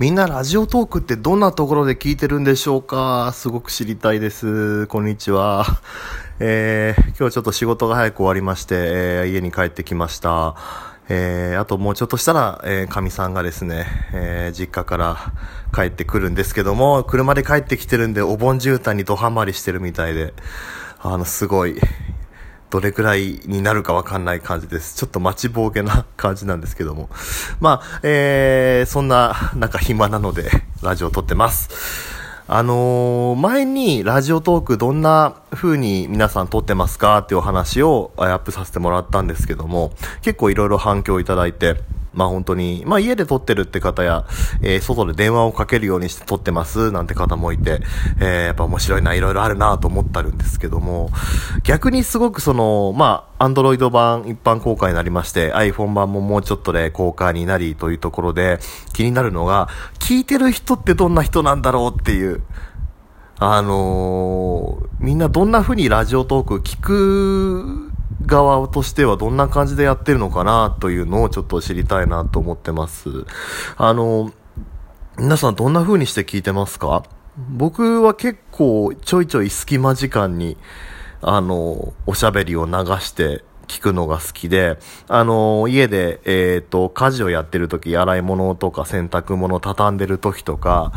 みんなラジオトークってどんなところで聞いてるんでしょうか？すごく知りたいです。こんにちは。えー、今日ちょっと仕事が早く終わりまして、えー、家に帰ってきました。えー、あともうちょっとしたら、えー、神さんがですね、えー、実家から帰ってくるんですけども、車で帰ってきてるんで、お盆渋滞にドハマりしてるみたいで、あの、すごい、どれくらいになるかわかんない感じです。ちょっと待ちぼうけな感じなんですけども。まあ、えー、そんな、なんか暇なので、ラジオ撮ってます。あのー、前にラジオトークどんな風に皆さん撮ってますかっていうお話をアップさせてもらったんですけども、結構いろいろ反響いただいて、まあ本当に、まあ家で撮ってるって方や、えー、外で電話をかけるようにして撮ってますなんて方もいて、えー、やっぱ面白いな、いろいろあるなと思ったるんですけども、逆にすごくその、まあ、アンドロイド版一般公開になりまして、iPhone 版ももうちょっとで公開になりというところで、気になるのが、聞いてる人ってどんな人なんだろうっていう、あのー、みんなどんな風にラジオトーク聞く側としてはどんな感じでやってるのかなというのをちょっと知りたいなと思ってます。あの、皆さんどんな風にして聞いてますか？僕は結構ちょいちょい隙間時間に、あの、おしゃべりを流して聞くのが好きで、あのー、家で、えっ、ー、と、家事をやってる時、洗い物とか洗濯物畳んでる時とか、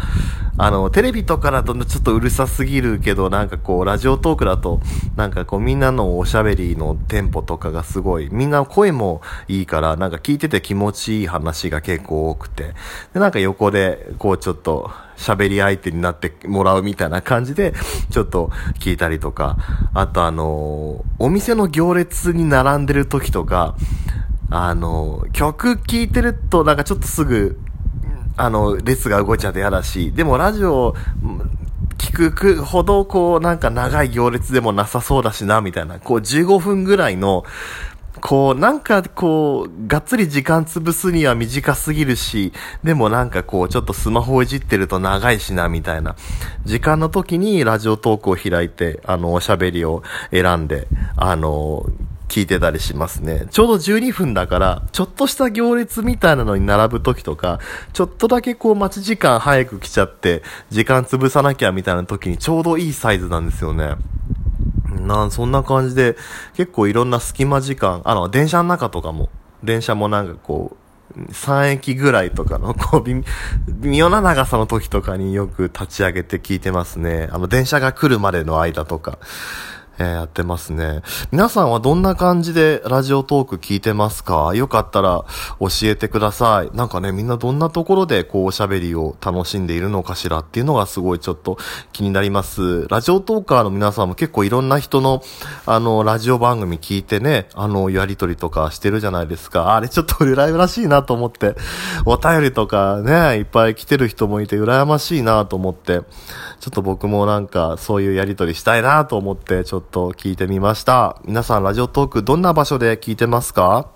あの、テレビとかだとちょっとうるさすぎるけど、なんかこう、ラジオトークだと、なんかこう、みんなのおしゃべりのテンポとかがすごい、みんな声もいいから、なんか聞いてて気持ちいい話が結構多くて、で、なんか横で、こう、ちょっと、喋り相手になってもらうみたいな感じで、ちょっと聞いたりとか、あとあのお店の行列に並並んでる時とか、あの曲聴いてるとなんかちょっとすぐ、あの、列が動いちゃって嫌だし、でもラジオ、聞くほど、こう、なんか長い行列でもなさそうだしな、みたいな、こう15分ぐらいの、こう、なんかこう、がっつり時間潰すには短すぎるし、でもなんかこう、ちょっとスマホをいじってると長いしな、みたいな。時間の時にラジオトークを開いて、あの、おしゃべりを選んで、あの、聞いてたりしますね。ちょうど12分だから、ちょっとした行列みたいなのに並ぶ時とか、ちょっとだけこう待ち時間早く来ちゃって、時間潰さなきゃみたいな時にちょうどいいサイズなんですよね。なんそんな感じで、結構いろんな隙間時間、あの、電車の中とかも、電車もなんかこう、3駅ぐらいとかの、こう、微妙な長さの時とかによく立ち上げて聞いてますね。あの、電車が来るまでの間とか。えー、やってますね。皆さんはどんな感じでラジオトーク聞いてますか？よかったら教えてください。なんかね、みんなどんなところでこうおしゃべりを楽しんでいるのかしらっていうのがすごいちょっと気になります。ラジオトーカーの皆さんも結構いろんな人のあの、ラジオ番組聞いてね、あの、やりとりとかしてるじゃないですか。あれちょっと羨ましいなと思って、お便りとかね、いっぱい来てる人もいて羨ましいなと思って、ちょっと僕もなんかそういうやりとりしたいなと思って、ょっと聞いてみました。皆さんラジオトークどんな場所で聞いてますか？